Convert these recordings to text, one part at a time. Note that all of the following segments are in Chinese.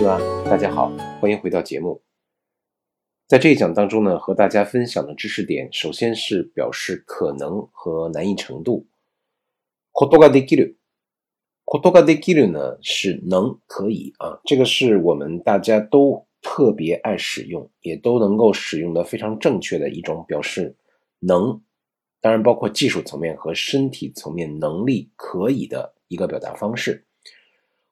是吧？大家好，欢迎回到节目。在这一讲当中呢，和大家分享的知识点，首先是表示可能和难易程度。ことができる，ことができる呢是能可以啊，这个是我们大家都特别爱使用，也都能够使用的非常正确的一种表示能，当然包括技术层面和身体层面能力可以的一个表达方式。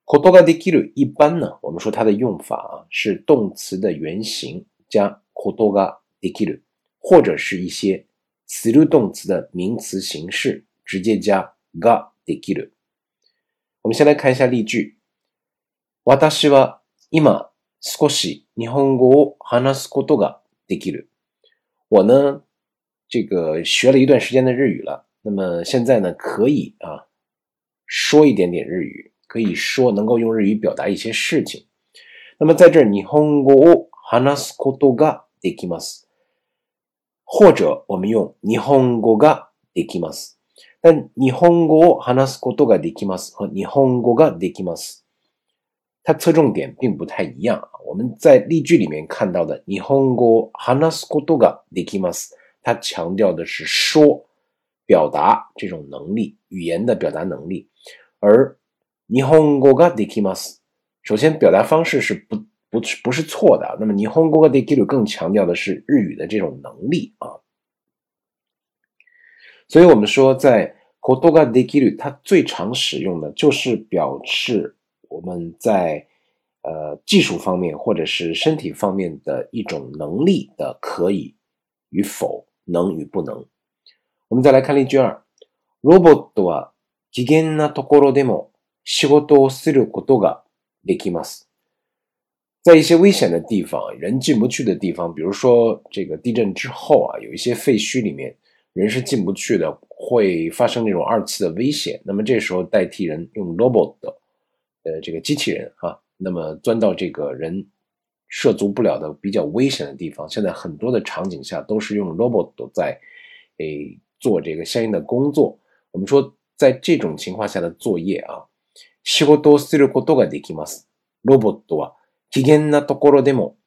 ことができる一般呢，我们说它的用法啊是动词的原形加ことができる，或者是一些する动词的名词形式直接加ができる。我们先来看一下例句。私は今少し日本語を話すことができる。我呢，这个学了一段时间的日语了，那么现在呢，可以啊说一点点日语。 可以说能够用日语表达一些事情。那么在这儿，日本語を話すことができます。或者我们用日本語ができます。但日本語を話すことができます和日本語ができます，它侧重点并不太一样啊。我们在例句里面看到的日本語を話すことができます，它强调的是说、表达这种能力，语言的表达能力，而 日本語ができます。首先，表达方式是不不不是错的。那么，日本語ができる更强调的是日语的这种能力啊。所以我们说，在ことができる，它最常使用的就是表示我们在呃技术方面或者是身体方面的一种能力的可以与否，能与不能。我们再来看例句二：ロボットは危険なところでも 仕事をすることができます。在一些危险的地方，人进不去的地方，比如说这个地震之后啊，有一些废墟里面人是进不去的，会发生这种二次的危险。那么这时候代替人用 robot 的，呃，这个机器人哈，那么钻到这个人涉足不了的比较危险的地方。现在很多的场景下都是用 robot 在诶做这个相应的工作。我们说在这种情况下的作业啊。 仕事をすることができます。ロボットは危険なところでも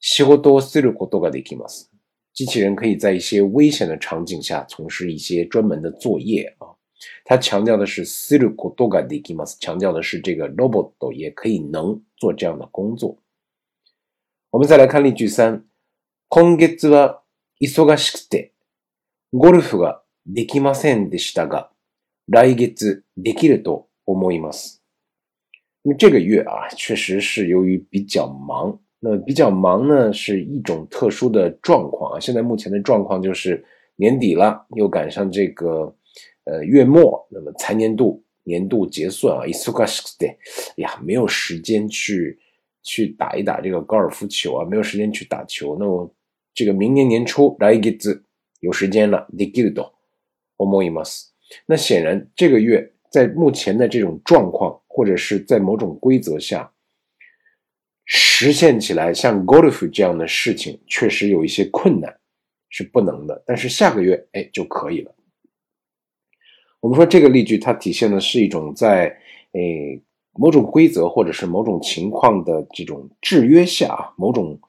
仕事をすることができます。机器人可以在一些危险的场景下从事一些专门的作业啊。它强调的是することができます，强调的是这个 robot 也可以能做这样的工作。我们再来看例句三。今月は忙しくてゴルフができませんでしたが、来月できると思います。那么这个月啊，确实是由于比较忙。那么比较忙呢，是一种特殊的状况啊。现在目前的状况就是年底了，又赶上这个呃月末，那么财年度年度结算啊，忙しくて，哎呀，没有时间去去打一打这个高尔夫球啊，没有时间去打球。那么这个明年年初来月有时间了，できると思います。那显然这个月。 在目前的这种状况，或者是在某种规则下，实现起来像 golf 这样的事情，确实有一些困难，是不能的。但是下个月，哎，就可以了。我们说这个例句，它体现的是一种在诶某种规则或者是某种情况的这种制约下，某种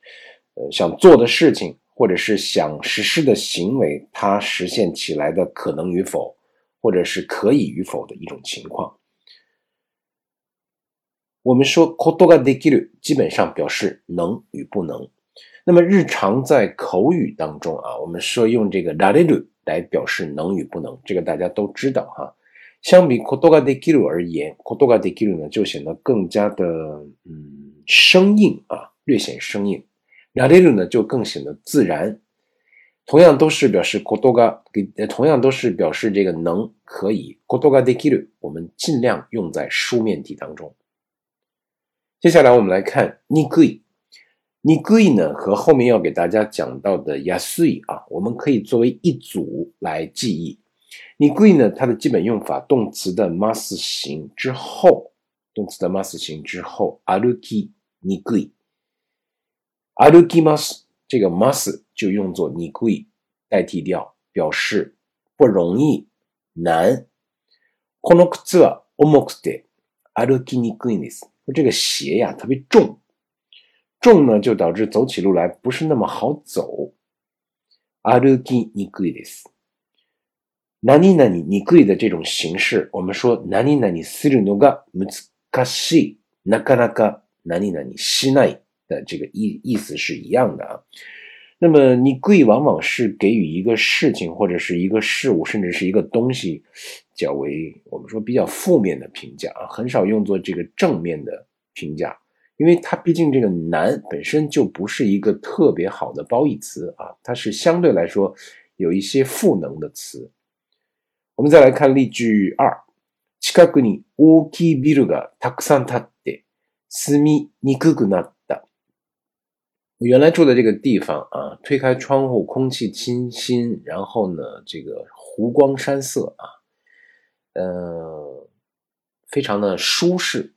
呃想做的事情，或者是想实施的行为，它实现起来的可能与否。或者是可以与否的一种情况。我们说“ことができる”基本上表示能与不能。那么日常在口语当中啊，我们说用这个“られる”来表示能与不能，这个大家都知道哈。相比“ことができる”而言，“ことができる”呢就显得更加的嗯生硬啊，略显生硬。“られる”呢就更显得自然。 同样都是表示 kotoga，给同样都是表示这个能可以 kotoga dekiru，我们尽量用在书面体当中。接下来我们来看 nigui，nigui 呢和后面要给大家讲到的 yasui 啊，我们可以作为一组来记忆。nigui 呢，它的基本用法，动词的 mas 形之后，动词的 mas 形之后，aruki nigui，aruki mas。这个 must 就用作 n i g u i 代替掉，表示不容易、难。この靴は重くて歩きにくいです。说这个鞋呀特别重，重呢就导致走起路来不是那么好走。歩きにくいです。何々にくい的这种形式，我们说何々するのが難しい。なかなか何々しない。的这个意意思是一样的啊。那么你贵往往是给予一个事情或者是一个事物，甚至是一个东西较为我们说比较负面的评价啊，很少用作这个正面的评价，因为它毕竟这个难本身就不是一个特别好的褒义词啊，它是相对来说有一些赋能的词。我们再来看例句二：近くに大きいビルがたくさん建って住みにくくなった。 我原来住的这个地方啊，推开窗户，空气清新，然后呢，这个湖光山色啊，呃，非常的舒适。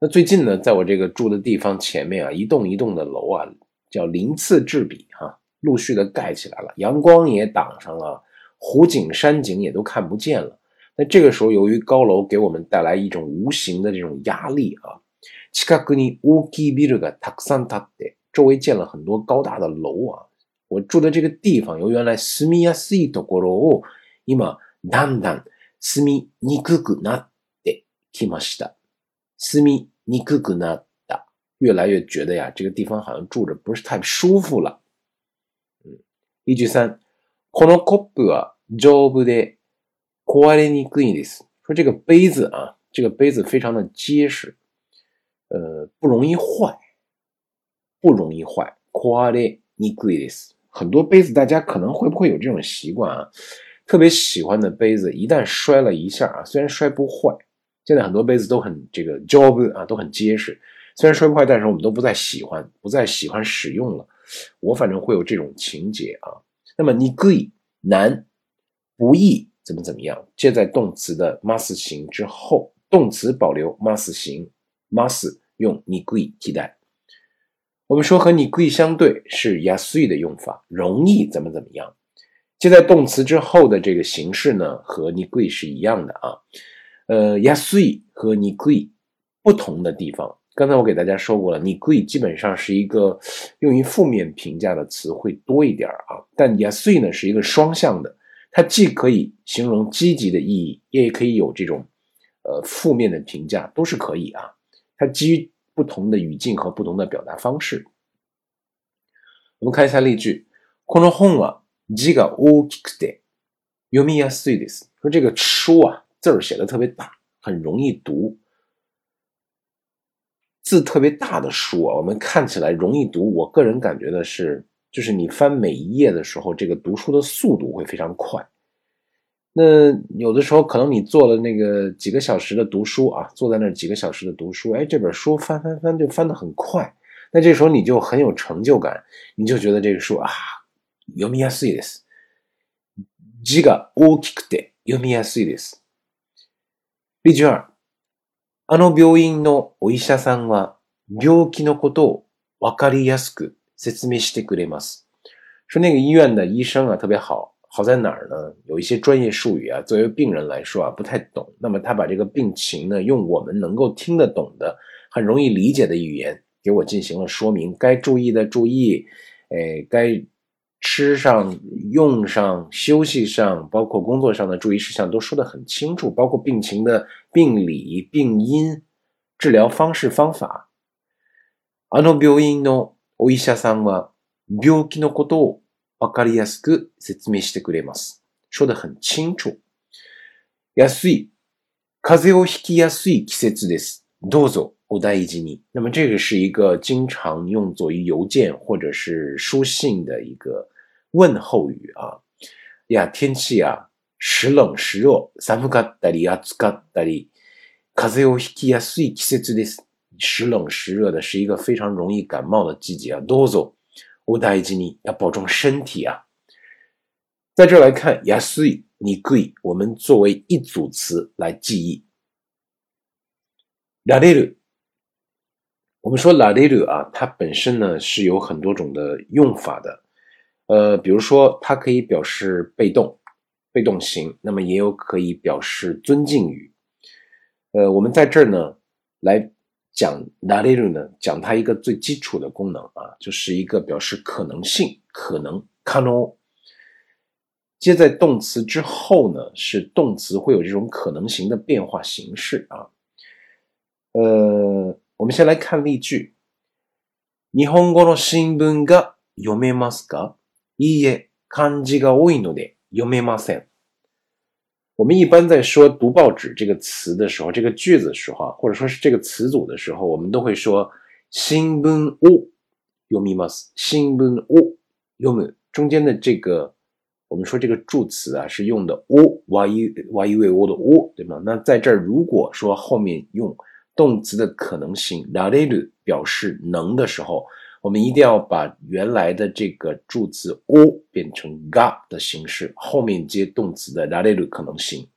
那最近呢，在我这个住的地方前面啊，一栋一栋的楼啊，叫鳞次栉比哈，陆续的盖起来了，阳光也挡上了，湖景山景也都看不见了。那这个时候，由于高楼给我们带来一种无形的这种压力啊，近くに大きいビルがたくさん建って。 周围建了很多高大的楼啊！我住的这个地方由原来住みやすいところを今だんだん住みにくくなってきました。住みにくくなった，越来越觉得呀，这个地方好像住着不是太舒服了。嗯，例句三，このコップは丈夫で壊れにくいです。说这个杯子啊，这个杯子非常的结实，呃，不容易坏。 不容易坏，壊れにくいです。很多杯子，大家可能会不会有这种习惯啊？特别喜欢的杯子，一旦摔了一下啊，虽然摔不坏，现在很多杯子都很这个 job 啊，都很结实，虽然摔不坏，但是我们都不再喜欢，不再喜欢使用了。我反正会有这种情节啊。那么にくい难不易怎么怎么样？接在动词的 must 形之后，动词保留 must 形，must 用にくい替代。 我们说和你贵相对是 yasui 的用法，容易怎么怎么样？接在动词之后的这个形式呢，和你贵是一样的啊。呃，yasui 和你贵不同的地方，刚才我给大家说过了，你贵基本上是一个用于负面评价的词会多一点啊，但 yasui 呢是一个双向的，它既可以形容积极的意义，也可以有这种呃负面的评价，都是可以啊。它基于不同的语境和不同的表达方式。我们看一下例句。この本は字が大きくて読みやすいです。说这个书啊，字儿写的特别大，很容易读。字特别大的书啊，我们看起来容易读。我个人感觉的是，就是你翻每一页的时候，这个读书的速度会非常快。 那有的时候可能你做了那个几个小时的读书啊，坐在那几个小时的读书，哎，这本书翻翻翻就翻得很快，那这时候你就很有成就感，你就觉得这个书啊，読みやすいです。字が大きくて読みやすいです。例句二、あの病院のお医者さんは病気のことをわかりやすく説明してくれます。说那个医院的医生啊特别好。 好在哪儿呢？有一些专业术语啊，作为病人来说啊，不太懂。那么他把这个病情呢，用我们能够听得懂的、很容易理解的语言给我进行了说明。该注意的注意，哎，该吃上、用上、休息上，包括工作上的注意事项都说得很清楚，包括病情的病理、病因、治疗方式、方法。あの病院のお医者さんは病気のことを わかりやすく説明してくれます。说得很清楚。安い。風邪をひきやすい季節です。どうぞお大事に。那么这个是一个经常用作于邮件或者是书信的一个问候语啊。呀，天气啊，时冷时热，寒かったり暑かったり、風邪をひきやすい季節です。时冷时热的是一个非常容易感冒的季节啊。どうぞ我大吉尼要保重身体啊！在这来看，亚斯伊尼贵，我们作为一组词来记忆。拉雷鲁，我们说拉雷鲁啊，它本身呢是有很多种的用法的。呃，比如说它可以表示被动、被动型，那么也有可以表示尊敬语。呃，我们在这儿呢来讲なれる呢，讲它一个最基础的功能啊，就是一个表示可能性、可能可能。接在动词之后呢，是动词会有这种可能型的变化形式啊。呃，我们先来看例句。日本語の新聞が読めますか？いいえ、漢字が多いので読めません。 我们一般在说读报纸这个词的时候，这个句子的时候，或者说是这个词组的时候，我们都会说新聞を読みます。新聞を読む中间的这个。我们说这个助词啊是用的 o y y u o 的 o，对吗？那在这儿如果说后面用动词的可能性 la l e 表示能的时候， 我们一定要把原来的这个助词 o 变成 ga 的形式，后面接动词的 la l e 可能性，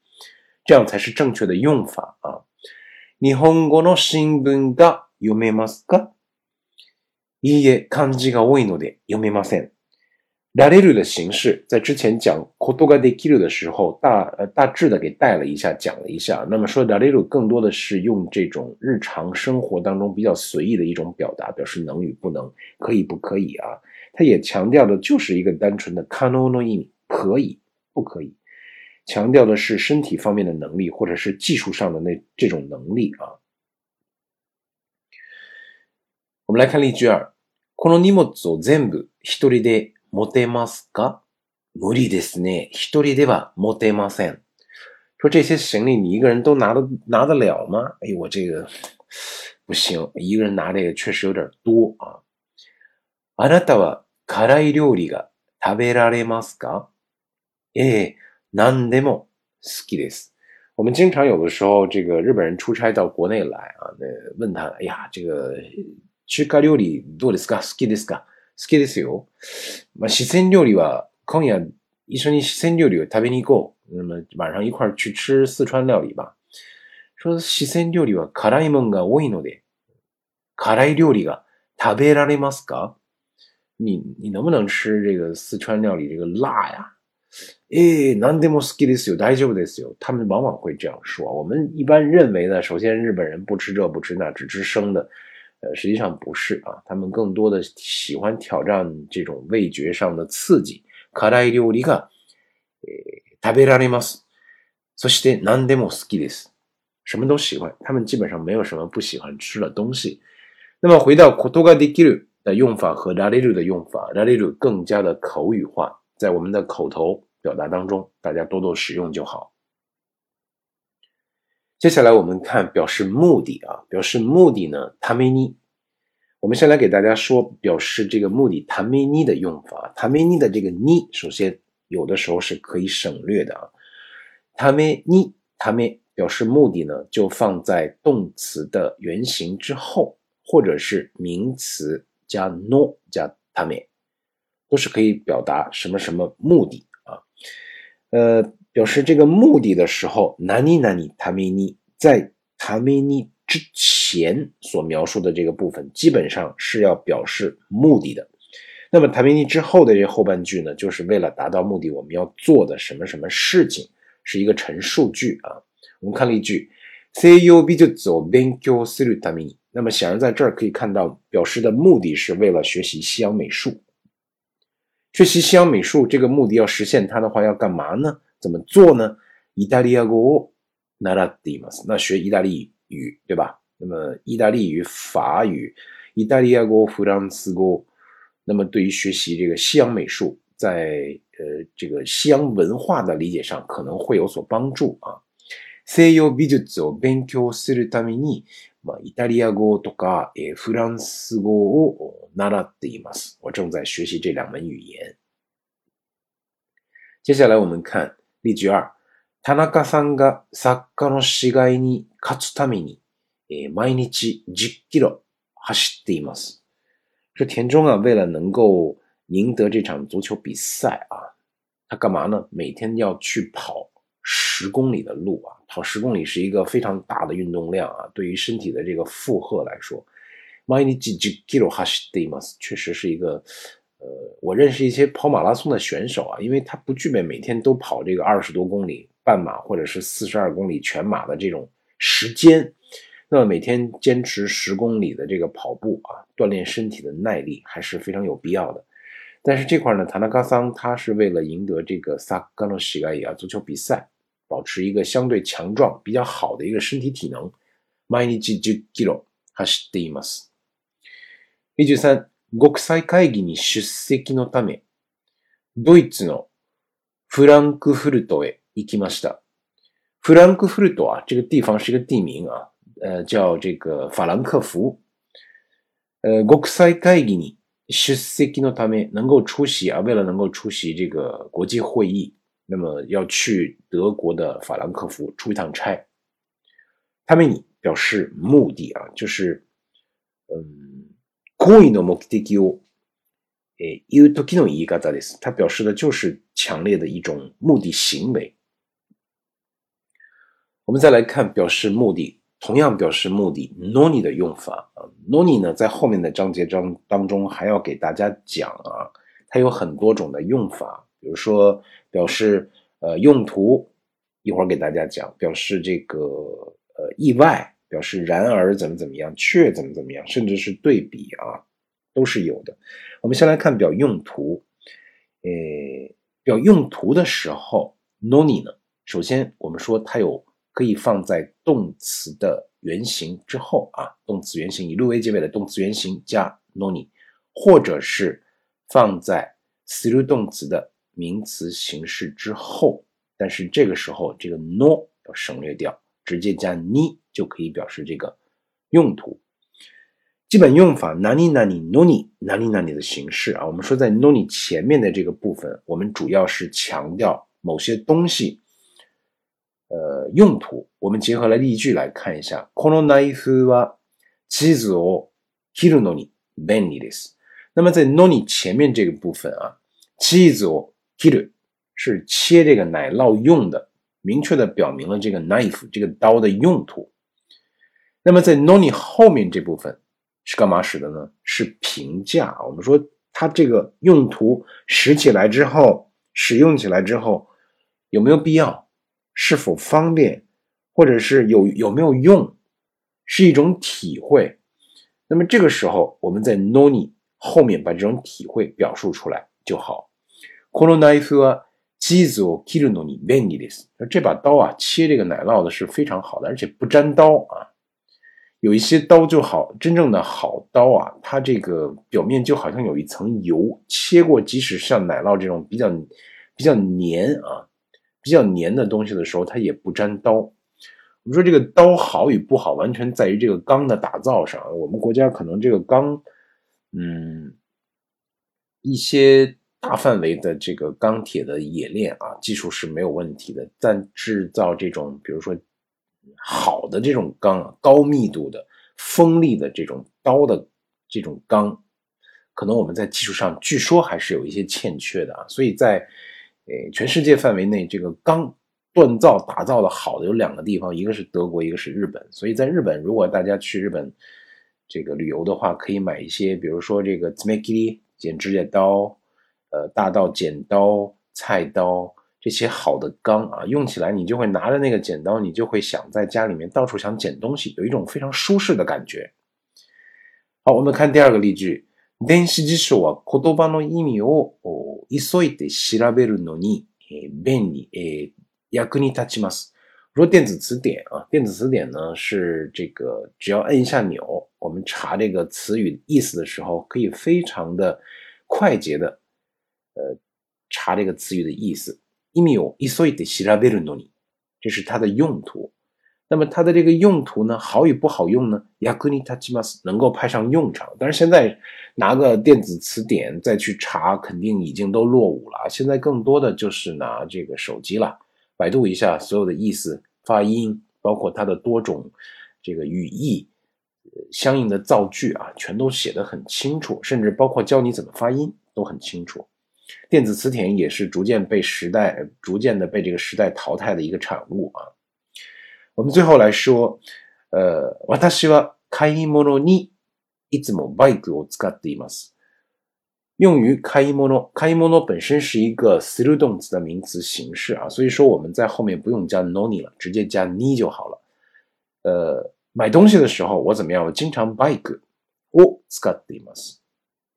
这样才是正确的用法啊。日本語の新聞が読めますか？いいえ、漢字が多いので読めません。 拉列鲁的形式，在之前讲 kotoga de kiru 的时候，大呃大致的给带了一下，讲了一下。那么说拉列鲁更多的是用这种日常生活当中比较随意的一种表达，表示能与不能，可以不可以啊？它也强调的就是一个单纯的 kano no 意味，可以不可以？强调的是身体方面的能力，或者是技术上的那这种能力啊。我们来看例句二，この荷物を全部一人で 持てますか無理ですね。一人では持てません。说这些行李你一个人都拿得拿得了吗？哎呦，我这个不行，一个人拿这个确实有点多啊。あなたは辛い料理が食べられますか？ええ、何でも好きです。我们经常有的时候，这个日本人出差到国内来啊，那问他，哎呀，这个中華料理どうですか？好きですか？好きですよ。まあ、四川料理は、今夜一緒に四川料理を食べに行こう。那么晚上一块去吃四川料理吧。说四川料理は辛いもんが多いので、辛い料理が食べられますか？你你能不能吃这个四川料理这个辣呀？诶，何でも好きですよ，大丈夫ですよ。他们往往会这样说。我们一般认为呢，首先日本人不吃这不吃那，只吃生的。 呃，实际上不是啊，他们更多的喜欢挑战这种味觉上的刺激。辛い料理が食べられます。そして何でも好きです。什么都喜欢，他们基本上没有什么不喜欢吃的东西。那么回到ことができる的用法和られる的用法，られる更加的口语化，在我们的口头表达当中，大家多多使用就好。 接下来我们看表示目的啊，表示目的呢，ために。我们先来给大家说表示这个目的ために的用法。ために的这个に，首先有的时候是可以省略的啊。ために、ため表示目的呢，就放在动词的原形之后，或者是名词加 no 加ため，都是可以表达什么什么目的啊。呃。 表示这个目的的时候，哪里哪里他めに在他めに之前所描述的这个部分，基本上是要表示目的的。那么他めに之后的这后半句呢，就是为了达到目的，我们要做的什么什么事情，是一个陈述句啊。我们看了一句，西洋美術を勉強するために。那么显然在这儿可以看到，表示的目的是为了学习西洋美术。学习西洋美术这个目的要实现它的话，要干嘛呢？ 怎么做呢？意大利語習っています。那学意大利语，对吧？那么意大利语、法语、意大利語、フランス語，那么对于学习这个西洋美术，在呃这个西洋文化的理解上，可能会有所帮助啊。西洋美術を勉強するために、まあ、イタリア語とか、えフランス語を習っています。我正在学习这两门语言。接下来我们看。 例句二、田中さんが作家の死骸に勝つために、え毎日10キロ走っています。说田中啊，为了能够赢得这场足球比赛啊，他干嘛呢？每天要去跑十公里的路啊，跑十公里是一个非常大的运动量啊，对于身体的这个负荷来说，毎日10キロ走っています，确实是一个。 呃，我认识一些跑马拉松的选手啊，因为他不具备每天都跑这个二十多公里半马或者是四十二公里全马的这种时间， 那么每天坚持十公里的这个跑步啊，锻炼身体的耐力还是非常有必要的。但是这块呢，塔纳卡桑他是为了赢得这个萨冈诺西盖亚足球比赛，保持一个相对强壮、比较好的一个身体体能。毎日10キロ走っています。23、 国際会議に出席のため、ドイツのフランクフルトへ行きました。弗兰克福ルト啊，这个地方是一个地名啊，呃，叫这个法兰克福。呃，国際会議に出席のため能够出席啊，为了能够出席这个国际会议，那么要去德国的法兰克福出一趟差。他们以表示目的啊，就是嗯，行為の目的をえ言う時の言い方です。它表示的就是强烈的一种目的行为。我们再来看表示目的。同样表示目的，noni 的用法啊，noni 呢，在后面的章节章当中还要给大家讲啊，它有很多种的用法，比如说表示呃用途，一会儿给大家讲，表示这个呃意外， 表示然而怎么怎么样，却怎么怎么样，甚至是对比啊，都是有的。我们先来看表用途，呃，表用途的时候，noni 呢，首先我们说它有。可以放在动词的原形之后啊，动词原形以 lu 为结尾的动词原形加 noni，或者是放在 su 动词的名词形式之后，但是这个时候这个 no 要省略掉，直接加 ni 就可以表示这个用途。基本用法 nani nani noni nani nani 的形式啊，我们说在 noni 前面的这个部分，我们主要是强调某些东西。呃，用途我们结合了例句来看一下。このナイフはチーズを切るのに便利です。那么在 noni 前面这个部分啊，チーズを切る是切这个奶酪用的，明确的表明了这个 knife 这个刀的用途。 那么在 noni 后面这部分是干嘛使的呢？是评价。我们说它这个用途使起来之后，使用起来之后有没有必要？是否方便，或者是有有没有用，是一种体会。那么这个时候，我们在 noni 后面把这种体会表述出来就好。このナイフはチーズを切るのに便利です。这把刀啊，切这个奶酪的是非常好的，而且不沾刀啊。 有一些刀就好，真正的好刀啊，它这个表面就好像有一层油，切过，即使像奶酪这种比较比较黏啊。比较黏的东西的时候，它也不粘刀。我们说这个刀好与不好，完全在于这个钢的打造上。我们国家可能这个钢，嗯，一些大范围的这个钢铁的冶炼啊，技术是没有问题的。但制造这种，比如说好的这种钢啊，高密度的、锋利的这种刀的这种钢，可能我们在技术上据说还是有一些欠缺的啊。所以在诶，全世界范围内，这个钢锻造打造的好的有两个地方，一个是德国，一个是日本。所以在日本，如果大家去日本这个旅游的话，可以买一些，比如说这个 z m e k i 剪指甲刀，呃，大道剪刀、菜刀这些好的钢啊，用起来你就会拿着那个剪刀，你就会想在家里面到处想剪东西，有一种非常舒适的感觉。好，我们看第二个例句。電子辞書は言葉の意味を急いで調べるのに便利、役に立ちます。说电子词典啊，电子词典呢是这个，只要摁一下钮，我们查这个词语意思的时候，可以非常的快捷的，呃，查这个词语的意思。 意味を急いで調べるのに，这是它的用途。那么它的这个用途呢，好与不好用呢？役に立ちます，能够派上用场。但是现在拿个电子词典再去查，肯定已经都落伍了。现在更多的就是拿这个手机了，百度一下所有的意思、发音，包括它的多种这个语义、相应的造句啊，全都写得很清楚，甚至包括教你怎么发音都很清楚。 电子词典也是逐渐被时代、逐渐的被这个时代淘汰的一个产物啊。我们最后来说，呃，私は買い物にいつもバイクを使っています。用于買い物，買い物本身是一个する动词的名词形式啊，所以说我们在后面不用加 noni 了，直接加 ni 就好了。呃， 买东西的时候我怎么样？我经常 bike，我 scatimas，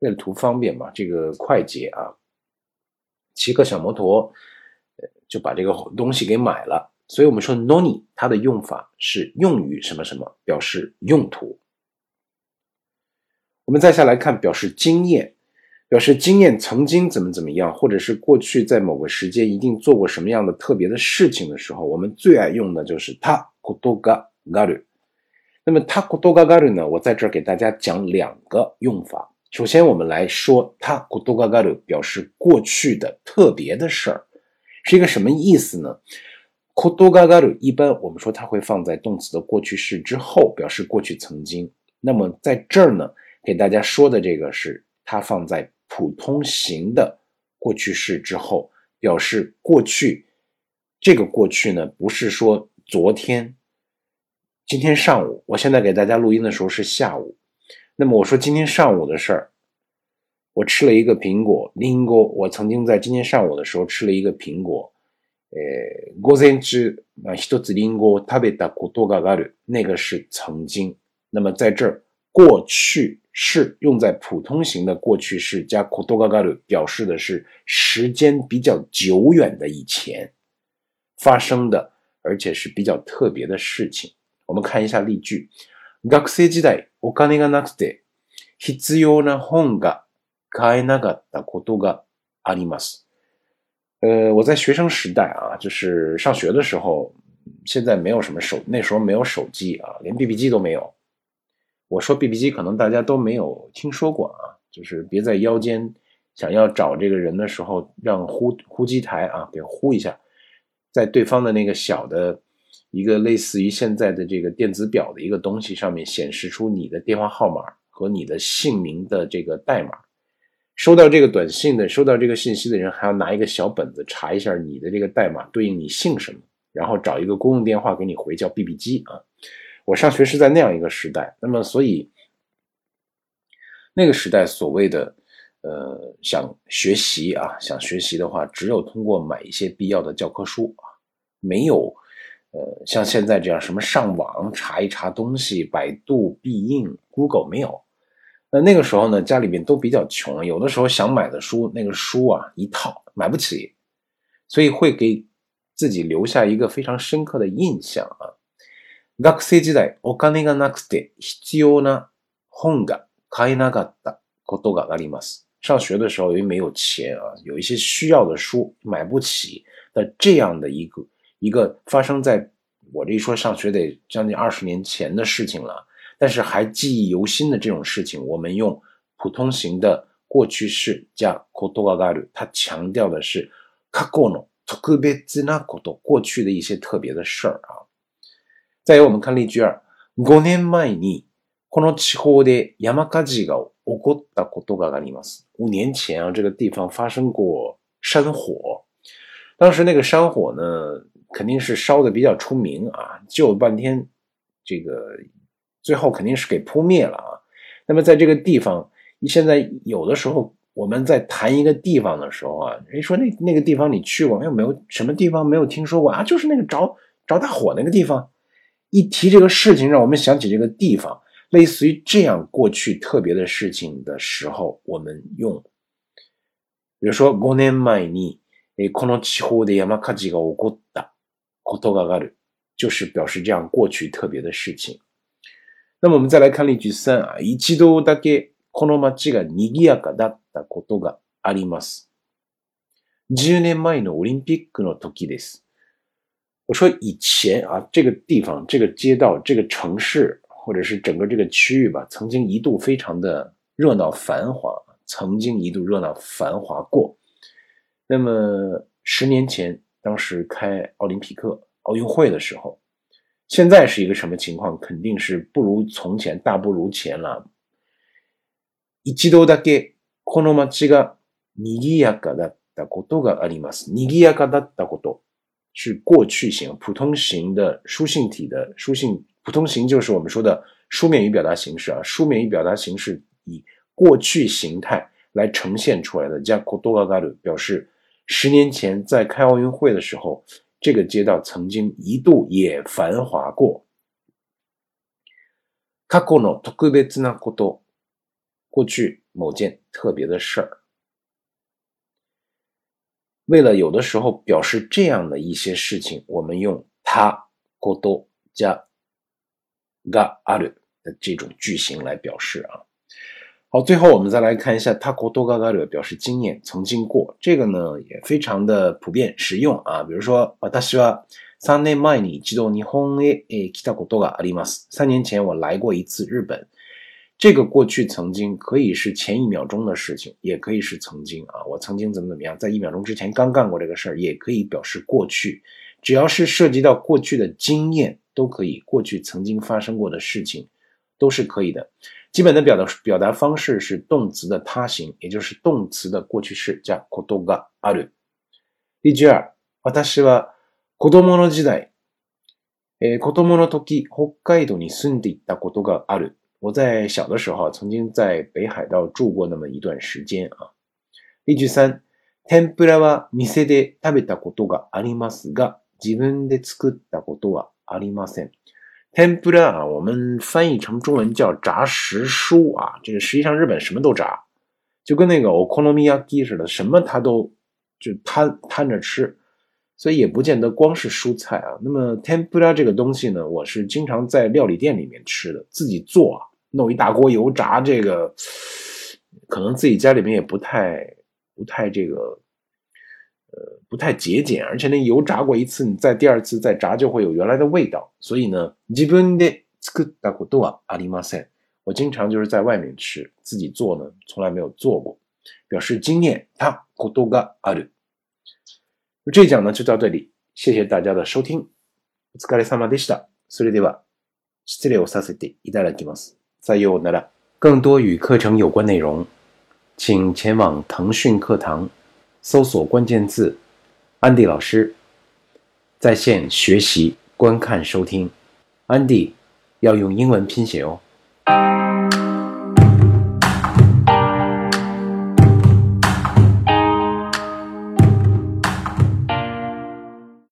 为了图方便嘛，这个快捷啊， 骑个小摩托，就把这个东西给买了。所以我们说 noni 它的用法是用于什么什么，表示用途。我们再下来看表示经验。表示经验曾经怎么怎么样，或者是过去在某个时间一定做过什么样的特别的事情的时候，我们最爱用的就是他古多嘎嘎鲁。那么他古多嘎嘎鲁呢？我在这儿给大家讲两个用法。首先，我们来说他古多嘎嘎鲁表示过去的特别的事儿，是一个什么意思呢？古多嘎嘎鲁一般我们说它会放在动词的过去式之后，表示过去曾经。那么在这儿呢，给大家说的这个是它放在。普通型的过去式之后，表示过去。这个过去呢，不是说昨天、今天上午。我现在给大家录音的时候是下午。那么我说今天上午的事儿，我吃了一个苹果。林哥，我曾经在今天上午的时候吃了一个苹果。呃，午前中啊，一つリンゴを食べたことがある。那个是曾经。那么在这儿，过去。是用在普通型的过去式加 kotogaru，表示的是时间比较久远的以前发生的，而且是比较特别的事情。我们看一下例句：学生時代 お金がなくて必要な本が買えなかったことがあります。呃，我在学生时代啊，就是上学的时候，现在没有什么手，那时候没有手机啊，连 BB 机都没有。我说 BB 机可能大家都没有听说过啊，就是别在腰间想要找这个人的时候，让呼呼机台啊给呼一下，在对方的那个小的 一个类似于现在的这个电子表的一个东西上面显示出你的电话号码和你的姓名的这个代码。收到这个短信的、收到这个信息的人还要拿一个小本子查一下你的这个代码对应你姓什么，然后找一个公用电话给你回叫 BB 机啊。我上学是在那样一个时代，那么所以那个时代所谓的呃想学习啊，想学习的话，只有通过买一些必要的教科书啊，没有呃像现在这样什么上网查一查东西，百度必应、Google 没有。那那个时候呢，家里面都比较穷，有的时候想买的书，那个书啊一套买不起，所以会给自己留下一个非常深刻的印象啊。学生時代、お金がなくて必要な本が買えなかったことがあります。上学的时候，由于没有钱啊，有一些需要的书买不起的这样的一个 一个发生在我这一说上学得将近二十年前的事情了，但是还记忆犹新的这种事情，我们用普通型的过去式加ことがある，它强调的是過去の特別なこと，过去的一些特别的事儿啊。再有，我们看例句二。五年前にこの地方で山火事が起こったことがあります。五年前啊，这个地方发生过山火。当时那个山火呢， 肯定是烧的比较出名啊，救了半天，这个最后肯定是给扑灭了啊。那么在这个地方，现在有的时候我们在谈一个地方的时候啊，人说那那个地方你去过没有？没有什么地方没有听说过啊？就是那个着着大火那个地方。一提这个事情，让我们想起这个地方，类似于这样过去特别的事情的时候，我们用，比如说五年前にこの地方で山火事が起こった ことがある，就是表示这样过去特别的事情。那么我们再来看例句三啊，一度だけこの街が賑やかだったことがあります。10年前のオリンピックの時です。我说以前啊，这个地方、这个街道、这个城市，或者是整个这个区域吧，曾经一度非常的热闹繁华，曾经一度热闹繁华过。那么十年前， 当时开奥林匹克奥运会的时候，现在是一个什么情况？肯定是不如从前，大不如前了。一度だけこの街が賑やかだったことがあります。賑やかだったこと。是过去型，普通型的书信体的书信，普通型就是我们说的书面语表达形式啊。书面语表达形式以过去形态来呈现出来的，加 kodogaru 表示 十年前在开奥运会的时候，这个街道曾经一度也繁华过。 過去の特別なこと，过去某件特别的事儿。为了有的时候表示这样的一些事情，我们用他こと加がある的这种句型来表示啊。 好，最后我们再来看一下他ことがある表示经验，曾经过，这个呢也非常的普遍实用啊。比如说，私は三年前に一度日本へ来たことがあります。三年前我来过一次日本。这个过去曾经可以是前一秒钟的事情，也可以是曾经啊，我曾经怎么怎么样，在一秒钟之前刚干过这个事儿，也可以表示过去。只要是涉及到过去的经验，都可以。过去曾经发生过的事情，都是可以的。 基本的表达表达方式是动词的他形，也就是动词的过去式加ことがある。例句二、私は子供の時代、え子供の時北海道に住んでいたことがある。我在小的时候曾经在北海道住过那么一段时间啊。例句三、天ぷらは店で食べたことがありますが、自分で作ったことはありません。 天ぷら啊，我们翻译成中文叫炸时蔬啊，这个实际上日本什么都炸，就跟那个 okonomiyaki 似的，什么它都就摊摊着吃，所以也不见得光是蔬菜啊。那么天ぷら这个东西呢，我是经常在料理店里面吃的，自己做啊，弄一大锅油炸这个，可能自己家里面也不太不太这个。 呃，不太节俭，而且那油炸过一次，你再第二次再炸就会有原来的味道。所以呢，自分で作ったことはありません。我经常就是在外面吃，自己做呢从来没有做过，表示经验。たことがある。这一讲呢就到这里，谢谢大家的收听。お疲れ様でした。それでは失礼をさせていただきます。さようなら。更多与课程有关内容，请前往腾讯课堂。 搜索关键字“安迪老师”，在线学习、观看、收听。安迪要用英文拼写哦。